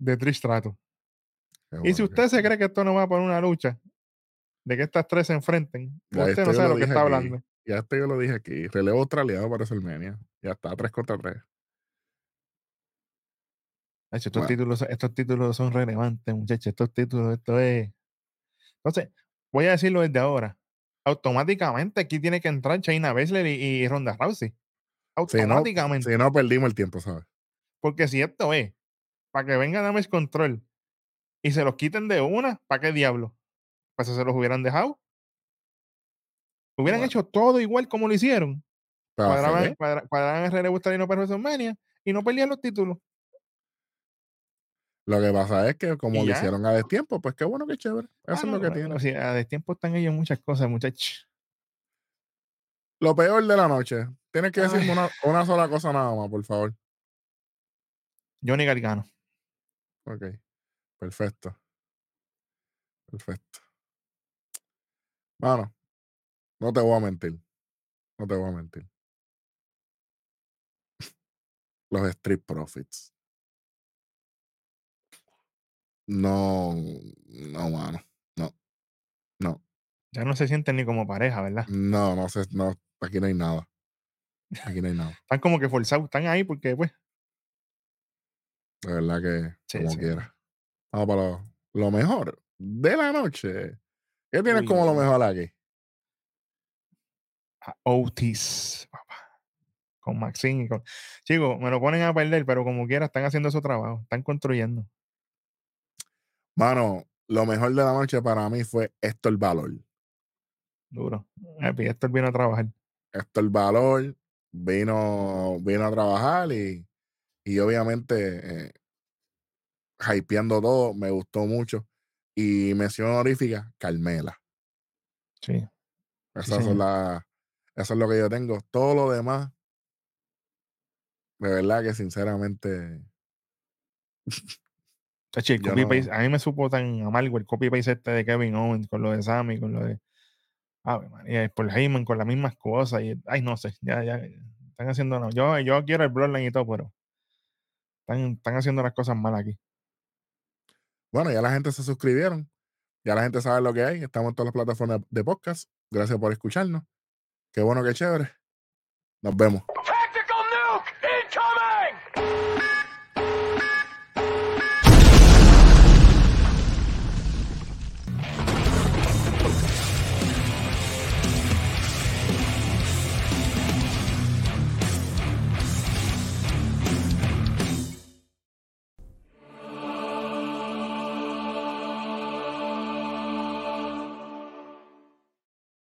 de Trish Stratus. Y si que usted se cree que esto no va por una lucha, de que estas tres se enfrenten, Ya usted no sabe lo lo que está aquí. hablando. Ya esto yo lo dije aquí. Relevo australiano para WrestleMania. Ya está, 3 contra 3. Ay, estos, Bueno. títulos, estos títulos son relevantes, muchachos. Estos títulos, esto es. Entonces, voy a decirlo desde ahora. Automáticamente aquí tiene que entrar Shayna Baszler y, y Ronda Rousey. Si no, Automáticamente. si no perdimos el tiempo, ¿sabes? Porque si esto es para que venga Damage Control y se los quiten de una, ¿para qué diablo? Pues se los hubieran dejado. Hubieran Bueno. hecho todo igual como lo hicieron. Cuadraban, cuadra- cuadraban el relevo australiano para WrestleMania y no perdían los títulos. Lo que pasa es que como lo hicieron a destiempo, pues qué bueno, qué chévere. Eso Ah, es lo que no, tiene. o sea, de tiempo están ellos muchas cosas, muchachos. Lo peor de la noche. Tienes que decirme una sola cosa nada más, por favor. Johnny Gargano. Ok. Perfecto. Perfecto. Mano, no te voy a mentir. No te voy a mentir. Los Street Profits. No, no, mano. No. No. Ya no se sienten ni como pareja, ¿verdad? No, no sé. No, aquí no hay nada. Aquí no hay nada. Están como que forzados, están ahí porque, pues, De verdad que Sí, como sí. quiera. Vamos para lo, mejor de la noche. ¿Qué tienes Uy, como lo mejor aquí? a Otis, papá. Con Maxine y con. Chicos, me lo ponen a perder, pero como quiera, están haciendo su trabajo, están construyendo. Mano, lo mejor de la noche para mí fue Héctor Valor. Duro. Happy, Héctor vino a trabajar. Héctor Valor vino, vino a trabajar y, y obviamente eh, hypeando todo, me gustó mucho. Y mención honorífica, Carmela. Sí. Esas son las, eso es lo que yo tengo. Todo lo demás, de verdad que sinceramente, Chachi, el Yo copy no- paste, a mí me supo tan amargo el copy paste este de Kevin Owens con lo de Sammy, con lo de. Ave María, por Heyman con las mismas cosas. Y, ay, no sé, ya, ya. Están haciendo. No. Yo, yo quiero el Bloodline y todo, pero. Están, están haciendo las cosas mal aquí. Bueno, ya la gente se suscribieron. Ya la gente sabe lo que hay. Estamos en todas las plataformas de podcast. Gracias por escucharnos. Qué bueno, qué chévere. Nos vemos.